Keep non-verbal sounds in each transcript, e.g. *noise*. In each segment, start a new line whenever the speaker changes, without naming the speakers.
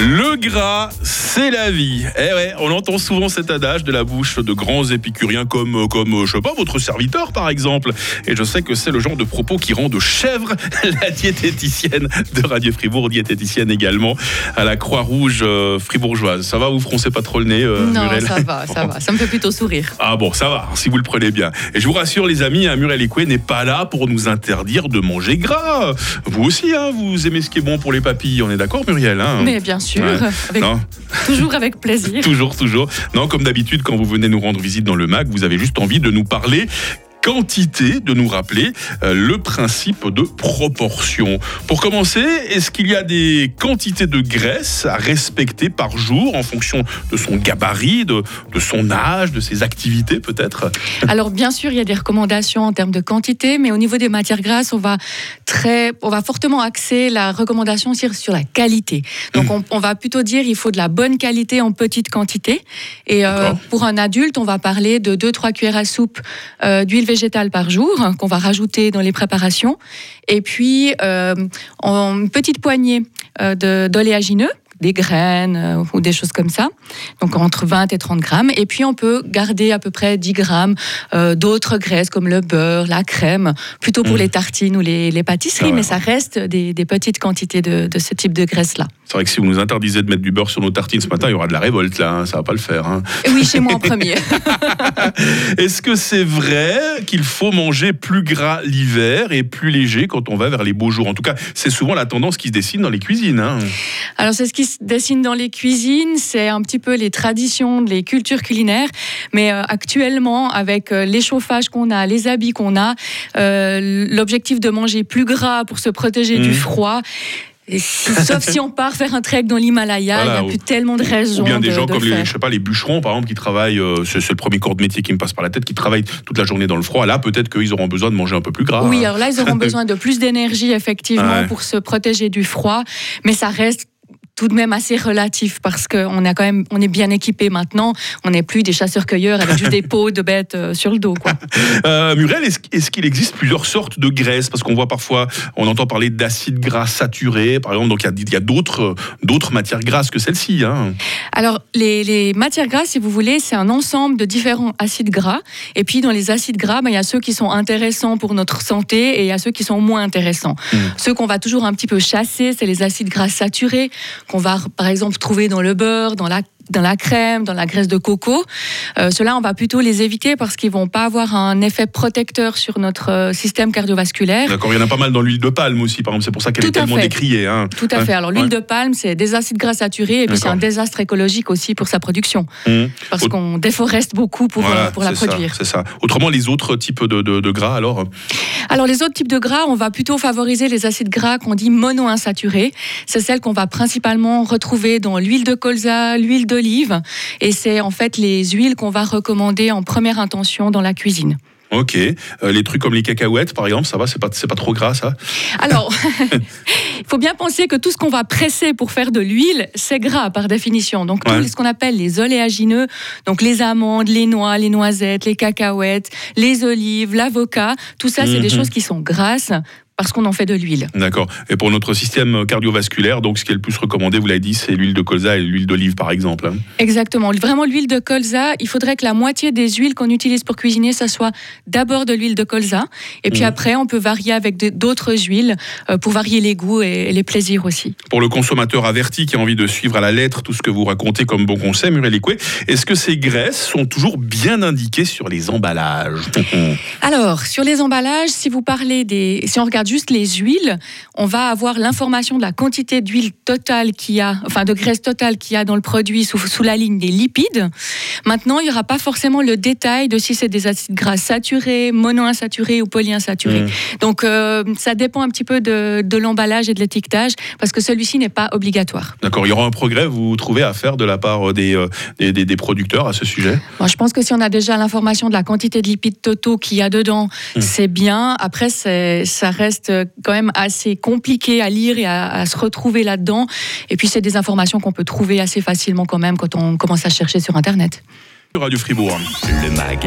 Le gras, c'est la vie. Eh ouais, on entend souvent cet adage de la bouche de grands épicuriens comme, comme je sais pas, votre serviteur par exemple. Et je sais que c'est le genre de propos qui rend de chèvre *laughs* la diététicienne de Radio Fribourg, diététicienne également à la Croix-Rouge euh, fribourgeoise. Ça va, vous froncez pas trop le nez, euh,
Non,
Muriel
ça va, ça va. Ça me fait plutôt sourire. *laughs*
Ah bon, ça va, si vous le prenez bien. Et je vous rassure, les amis, hein, Muriel Écoué n'est pas là pour nous interdire de manger gras. Vous aussi, hein, vous aimez ce qui est bon pour les papilles, on est d'accord, Muriel hein?
Mais bien sûr,
Ouais.
avec-
Non
toujours avec plaisir. *laughs*
Toujours, toujours. Non, comme d'habitude, quand vous venez nous rendre visite dans le MAC, vous avez juste envie de nous parler quantité, de nous rappeler euh, le principe de proportion. Pour commencer, est-ce qu'il y a des quantités de graisse à respecter par jour en fonction de son gabarit, de, de son âge, de ses activités peut-être?
Alors bien sûr, il y a des recommandations en termes de quantité, mais au niveau des matières grasses, on va très, on va fortement axer la recommandation sur, sur la qualité. Donc on, on va plutôt dire il faut de la bonne qualité en petite quantité. Et euh, pour un adulte, on va parler de 2-3 cuillères à soupe euh, d'huile végétale par jour hein, qu'on va rajouter dans les préparations. Et puis euh, en une petite poignée euh, d'oléagineux des graines euh, ou des choses comme ça, donc entre 20 et 30 grammes. Et puis on peut garder à peu près 10 grammes euh, d'autres graisses comme le beurre, la crème, plutôt pour
Mhm.
les tartines ou les, les pâtisseries,
Ah ouais.
mais ça reste des, des petites quantités de, de ce type de graisse-là.
C'est vrai que si vous nous interdisez de mettre du beurre sur nos tartines ce matin, il y aura de la révolte là, hein, ça va pas le faire. hein.
Oui, chez moi en premier. *laughs*
Est-ce que c'est vrai qu'il faut manger plus gras l'hiver et plus léger quand on va vers les beaux jours? En tout cas, c'est souvent la tendance qui se dessine dans les cuisines. hein.
Alors c'est ce qui dessine dans les cuisines, c'est un petit peu les traditions, les cultures culinaires, mais euh, actuellement avec euh, les chauffages qu'on a, les habits qu'on a, euh, l'objectif de manger plus gras pour se protéger du froid. et si- *laughs* sauf si on part faire un trek dans l'Himalaya,
Voilà,
il n'y a plus tellement de raisons.
Ou bien des
de-
gens
de
comme
le
les,
faire.
je sais pas, les bûcherons, par exemple, qui travaillent, euh, c'est le premier corps de métier qui me passe par la tête, qui travaillent toute la journée dans le froid. Là, peut-être qu'ils auront besoin de manger un peu plus gras.
Oui, alors là, ils auront *laughs* besoin de plus d'énergie, effectivement,
Ouais.
pour se protéger du froid. Mais ça reste tout de même assez relatif parce qu'on a quand même, on est bien équipé maintenant. On n'est plus des chasseurs-cueilleurs avec juste des peaux de bêtes euh, sur le dos, quoi.
Euh, Muriel, est-ce est-ce qu'il existe plusieurs sortes de graisses? Parce qu'on voit parfois, on entend parler d'acides gras saturés, par exemple, donc il y a- d'autres euh, d'autres matières grasses que celle-ci. Hein.
Alors, les, les matières grasses, si vous voulez, c'est un ensemble de différents acides gras. Et puis, dans les acides gras, ben, il y a ceux qui sont intéressants pour notre santé et il y a ceux qui sont moins intéressants.
Mm.
Ceux qu'on va toujours un petit peu chasser, c'est les acides gras saturés, qu'on va, par exemple, trouver dans le beurre, dans la dans la crème, dans la graisse de coco. Euh, Ceux-là, on va plutôt les éviter parce qu'ils vont pas avoir un effet protecteur sur notre euh, système cardiovasculaire.
D'accord, il y en a pas mal dans l'huile de palme aussi, par exemple. C'est pour ça qu'elle est tellement
fait.
décriée. Hein.
Tout à fait. Alors, l'huile
Ouais.
de palme, c'est des acides gras saturés et puis c'est un désastre écologique aussi pour sa production.
Mmh.
parce
Au-
qu'on déforeste beaucoup pour,
Voilà,
euh, pour la produire.
C'est ça. Autrement, les autres types de, de- de gras, alors
Alors les autres types de gras, on va plutôt favoriser les acides gras qu'on dit monoinsaturés. C'est celles qu'on va principalement retrouver dans l'huile de colza, l'huile d'olive, et c'est en fait les huiles qu'on va recommander en première intention dans la cuisine.
Ok. Euh, les trucs comme les cacahuètes, par exemple, ça va, c'est pas, c'est pas trop gras, ça?
Alors, il *laughs* *laughs* faut bien penser que tout ce qu'on va presser pour faire de l'huile, c'est gras par définition. Donc,
Ouais.
tout ce qu'on appelle les oléagineux, donc les amandes, les noix, les noisettes, les cacahuètes, les olives, l'avocat, tout ça, c'est des
Mhm.
choses qui sont grasses parce qu'on en fait de l'huile.
D'accord. Et pour notre système cardiovasculaire, donc ce qui est le plus recommandé, vous l'avez dit, c'est l'huile de colza et l'huile d'olive, par exemple. hein.
Exactement. Vraiment, l'huile de colza, il faudrait que la moitié des huiles qu'on utilise pour cuisiner, ça soit d'abord de l'huile de colza. Et puis
Mhm.
après, on peut varier avec d'autres huiles euh, pour varier les goûts et, et les plaisirs aussi.
Pour le consommateur averti qui a envie de suivre à la lettre tout ce que vous racontez comme bon conseil, Muriel Écoué, est-ce que ces graisses sont toujours bien indiquées sur les emballages? *laughs*
Alors, sur les emballages, si vous parlez des. Si on regarde juste les huiles, on va avoir l'information de la quantité d'huile totale qu'il y a, enfin de graisse totale qu'il y a dans le produit sous, sous la ligne des lipides. Maintenant, il n'y aura pas forcément le détail de si c'est des acides gras saturés, monoinsaturés ou polyinsaturés.
Mhm.
Donc, euh, ça dépend un petit peu de, de l'emballage et de l'étiquetage, parce que celui-ci n'est pas obligatoire.
D'accord. Il y aura un progrès, vous trouvez, à faire de la part des, euh, des, des- des producteurs à ce sujet?
Bon, je pense que si on a déjà l'information de la quantité de lipides totaux qu'il y a dedans,
Mm.
c'est bien. Après, ça reste quand même assez compliqué à lire et à, à se retrouver là-dedans. Et puis, c'est des informations qu'on peut trouver assez facilement quand même quand on commence à chercher sur Internet.
Radio Fribourg.
Le MAG,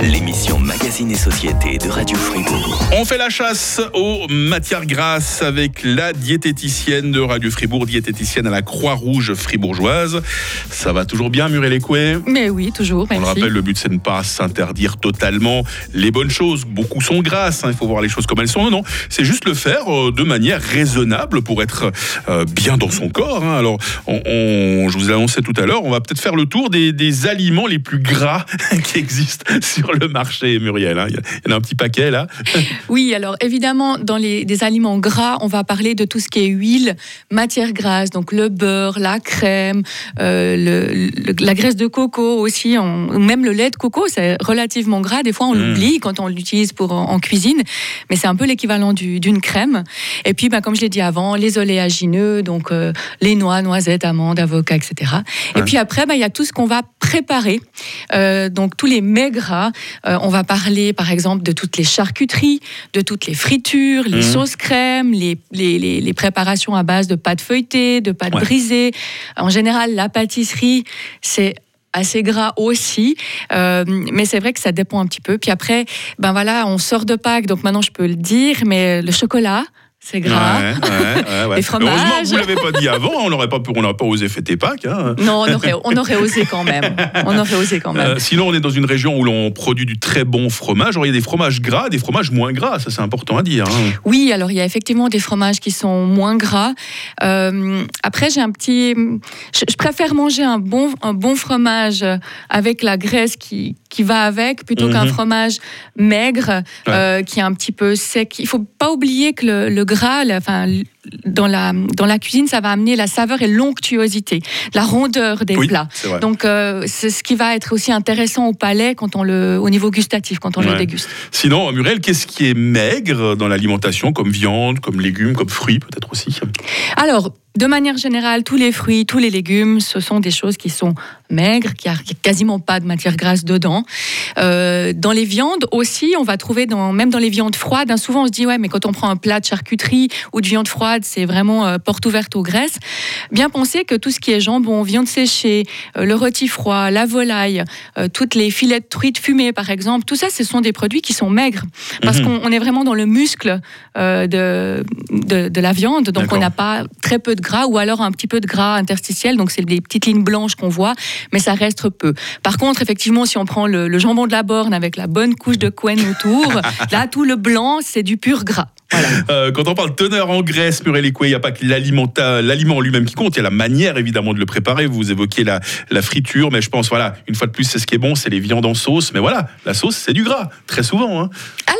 l'émission Magazine et Société de Radio Fribourg.
On fait la chasse aux matières grasses avec la diététicienne de Radio Fribourg, diététicienne à la Croix-Rouge fribourgeoise. Ça va toujours bien, Muriel Écoué
Mais oui, toujours.
On le rappelle, le but c'est de ne pas s'interdire totalement les bonnes choses. Beaucoup sont grasses, hein, il faut voir les choses comme elles sont. Non, non, c'est juste le faire euh, de manière raisonnable pour être euh, bien dans son corps. hein. Alors, on, on- je vous ai annoncé tout à l'heure, on va peut-être faire le tour des, des aliments les plus gras *laughs* qui existent sur le marché, Muriel. hein. Il y, en a un petit paquet là. *laughs*
Oui, alors évidemment, dans les des aliments gras, on va parler de tout ce qui est huile, matière grasse, donc le beurre, la crème, euh, le- le- la graisse de coco aussi, on- même le lait de coco, c'est relativement gras. Des fois, on
Mm.
l'oublie quand on l'utilise pour en, en cuisine, mais c'est un peu l'équivalent du- d'une crème. Et puis, ben, comme je l'ai dit avant, les oléagineux, donc euh, les noix, noisettes, amandes, avocats, etc. Et puis après, ben, il y a tout ce qu'on va préparer, Euh, donc tous les mets gras. Euh, on va parler, par exemple, de toutes les charcuteries, de toutes les fritures, les
Mhm.
sauces crème, les, les, les- les préparations à base de pâtes feuilletées, de pâtes
Ouais.
brisées. En général, la pâtisserie, c'est assez gras aussi, Euh, mais c'est vrai que ça dépend un petit peu. Puis après, ben voilà, on sort de Pâques, donc maintenant je peux le dire, mais le chocolat, c'est gras.
Ouais, ouais, ouais.
Les fromages. *laughs*
Heureusement que vous l'avez pas dit avant, on n'aurait pas, on n'aurait pas osé fêter Pâques. hein.
Non, on aurait, on aurait osé quand même. On aurait osé quand même.
Euh, sinon, on est dans une région où l'on produit du très bon fromage. Alors, il y a des fromages gras, des fromages moins gras. Ça, c'est important à dire. hein.
Oui, alors il y a effectivement des fromages qui sont moins gras. Euh, après, j'ai un petit. Je, je préfère manger un bon, un bon fromage avec la graisse qui, qui va avec plutôt
Mhm.
qu'un fromage maigre euh, qui est un petit peu sec. Il faut pas oublier que le, le gras, la- enfin, dans la, dans la cuisine, ça va amener la saveur et l'onctuosité, la rondeur des
Oui,
plats. Donc, euh, c'est ce qui va être aussi intéressant au palais quand on le, au niveau gustatif, quand on
Ouais.
le déguste.
Sinon, Muriel, qu'est-ce qui est maigre dans l'alimentation, comme viande, comme légumes, comme fruits, peut-être aussi?
Alors, de manière générale, tous les fruits, tous les légumes, ce sont des choses qui sont maigres, qui a quasiment pas de matière grasse dedans. Euh, dans les viandes aussi, on va trouver, dans, même dans les viandes froides, hein, souvent on se dit, ouais, mais quand on prend un plat de charcuterie ou de viande froide, c'est vraiment euh, porte ouverte aux graisses. Bien penser que tout ce qui est jambon, viande séchée, euh, le rôti froid, la volaille, euh, toutes les filets de truite fumés, par exemple, tout ça, ce sont des produits qui sont maigres. Parce
Mhm.
qu'on on est vraiment dans le muscle de, de, de la viande, donc on n'a pas très peu de gras ou alors un petit peu de gras interstitiel, donc c'est des petites lignes blanches qu'on voit, mais ça reste peu. Par contre, effectivement, si on prend le, le jambon de la borne avec la bonne couche de couenne autour, *laughs* là, tout le blanc, c'est du pur gras. Voilà.
Euh, Quand on parle teneur en graisse, Muriel Écoué, il n'y a pas que l'aliment en lui-même qui compte, il y a la manière évidemment de le préparer. Vous évoquiez la, la friture, mais je pense, voilà, une fois de plus, c'est ce qui est bon, c'est les viandes en sauce. Mais voilà, la sauce, c'est du gras, très souvent. hein.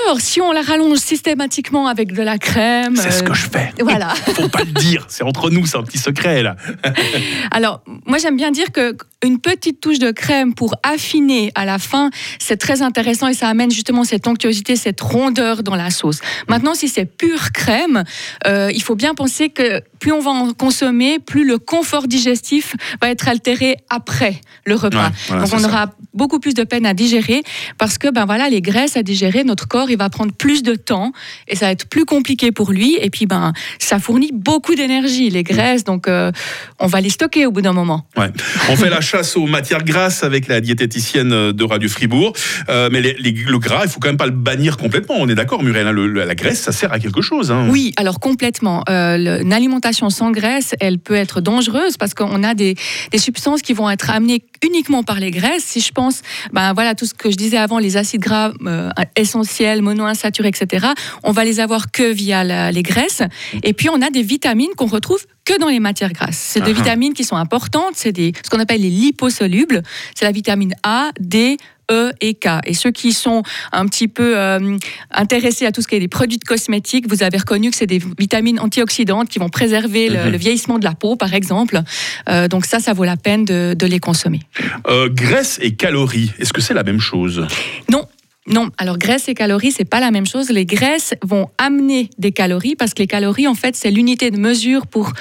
Alors, si on la rallonge systématiquement avec de la crème.
C'est ce
euh,
que je fais.
Voilà. *laughs*
Faut pas le dire, c'est entre nous, c'est un petit secret là. *laughs*
Alors, moi j'aime bien dire que une petite touche de crème pour affiner à la fin, c'est très intéressant et ça amène justement cette onctuosité, cette rondeur dans la sauce. Maintenant, si c'est pure crème, euh, il faut bien penser que plus on va en consommer, plus le confort digestif va être altéré après le repas.
Ouais, voilà,
Donc on
ça.
aura beaucoup plus de peine à digérer parce que ben voilà les graisses à digérer, notre corps il va prendre plus de temps et ça va être plus compliqué pour lui et puis ben ça fournit beaucoup d'énergie les graisses donc euh, on va les stocker au bout d'un moment.
Ouais. On fait la chasse aux matières grasses avec la diététicienne de Radio Fribourg. Euh, mais les- les- le gras, il faut quand même pas le bannir complètement. On est d'accord, Muriel. hein, le- le- la graisse, ça sert à quelque chose. hein.
Oui, alors complètement. Euh, le- une alimentation sans graisse, elle peut être dangereuse parce qu'on a des, des substances qui vont être amenées uniquement par les graisses. Si je pense, ben voilà, tout ce que je disais avant, les acides gras euh, essentiels, monoinsaturés, etc., on va les avoir que via la- les graisses. Et puis on a des vitamines qu'on retrouve que dans les matières grasses. C'est des
Ah ah.
vitamines qui sont importantes, c'est ce qu'on appelle les liposolubles. C'est la vitamine A, D, E et K. Et ceux qui sont un petit peu euh, intéressés à tout ce qui est des produits de cosmétiques, vous avez reconnu que c'est des vitamines antioxydantes qui vont préserver le,
Mhm.
le vieillissement de la peau, par exemple. Euh, donc ça, ça vaut la peine de, de les consommer.
Euh, graisse et calories, est-ce que c'est la même chose?
Non. Non, alors graisse et calories, c'est pas la même chose. Les graisses vont amener des calories parce que les calories, en fait, c'est l'unité de mesure pour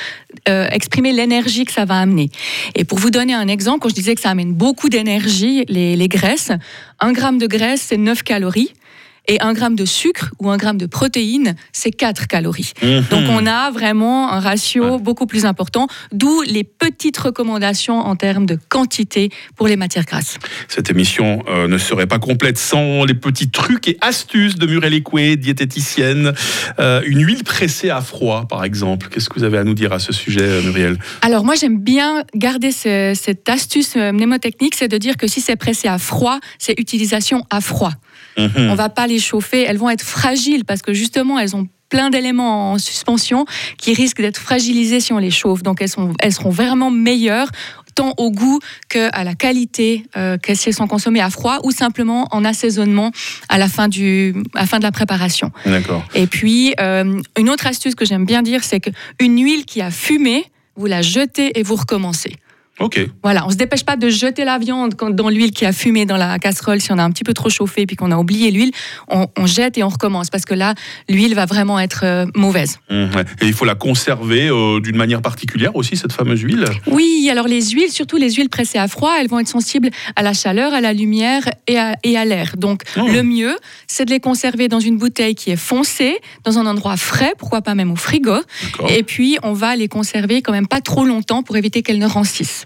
euh, exprimer l'énergie que ça va amener. Et pour vous donner un exemple, quand je disais que ça amène beaucoup d'énergie, les, les graisses, un gramme de graisse, c'est 9 calories. Et un gramme de sucre ou un gramme de protéines, c'est 4 calories.
Mhm.
Donc on a vraiment un ratio
Ouais.
beaucoup plus important, d'où les petites recommandations en termes de quantité pour les matières grasses.
Cette émission euh, ne serait pas complète sans les petits trucs et astuces de Muriel Écoué, diététicienne. Euh, une huile pressée à froid, par exemple. Qu'est-ce que vous avez à nous dire à ce sujet, euh, Muriel?
Alors moi j'aime bien garder ce- cette astuce mnémotechnique, c'est de dire que si c'est pressé à froid, c'est utilisation à froid.
Mhm.
On va pas les chauffer, elles vont être fragiles parce que justement elles ont plein d'éléments en suspension qui risquent d'être fragilisés si on les chauffe. Donc elles, sont, elles seront vraiment meilleures tant au goût qu'à la qualité euh, que si elles sont consommées à froid ou simplement en assaisonnement à la fin, du, à la fin de la préparation.
D'accord.
Et puis, euh, une autre astuce que j'aime bien dire, c'est qu'une huile qui a fumé, vous la jetez et vous recommencez.
Ok.
Voilà, on se dépêche pas de jeter la viande dans l'huile qui a fumé dans la casserole si on a un petit peu trop chauffé puis qu'on a oublié l'huile. On, on jette et on recommence parce que là, l'huile va vraiment être euh, mauvaise.
Ouais. Et il faut la conserver euh, d'une manière particulière aussi, cette fameuse huile?
Oui, alors les huiles, surtout les huiles pressées à froid, elles vont être sensibles à la chaleur, à la lumière et à, et à l'air. Donc
Oh.
le mieux, c'est de les conserver dans une bouteille qui est foncée, dans un endroit frais, pourquoi pas même au frigo. Et puis on va les conserver quand même pas trop longtemps pour éviter qu'elles ne rancissent.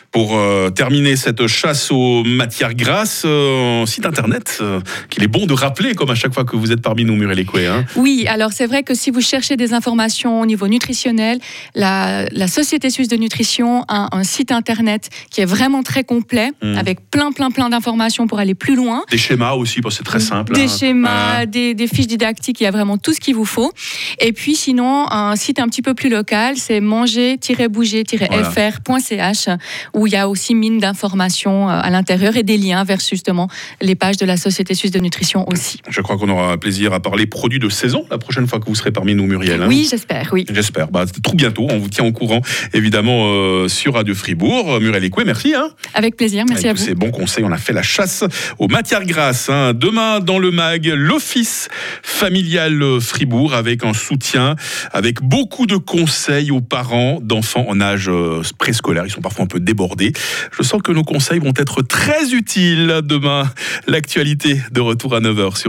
Pour euh, terminer cette chasse aux matières grasses, euh, un site internet euh, qu'il est bon de rappeler, comme à chaque fois que vous êtes parmi nous, Muriel Écoué. Hein.
Oui, alors c'est vrai que si vous cherchez des informations au niveau nutritionnel, la, la Société Suisse de Nutrition a un site internet qui est vraiment très complet,
Mm.
avec plein, plein, plein d'informations pour aller plus loin.
Des schémas aussi, parce que c'est très simple.
Des
hein.
schémas,
Voilà.
des, des fiches didactiques, il y a vraiment tout ce qu'il vous faut. Et puis sinon, un site un petit peu plus local, c'est manger-bouger-fr.ch, où il y a aussi mine d'informations euh, à l'intérieur et des liens vers justement les pages de la Société Suisse de Nutrition aussi.
Je crois qu'on aura un plaisir à parler produits de saison la prochaine fois que vous serez parmi nous, Muriel. hein.
Oui, j'espère, oui.
J'espère. Bah, tout bientôt. On vous tient au courant, évidemment, euh, sur Radio Fribourg. Muriel Écoué, merci. Hein.
Avec plaisir, merci à
Avec tous
vous.
ces bons conseils, on a fait la chasse aux matières grasses. hein. Demain, dans le MAG, l'Office familial euh, Fribourg, avec un soutien, avec beaucoup de conseils aux parents d'enfants en âge préscolaire. Ils sont parfois un peu débordés. Je sens que nos conseils vont être très utiles demain. L'actualité de retour à 9h sur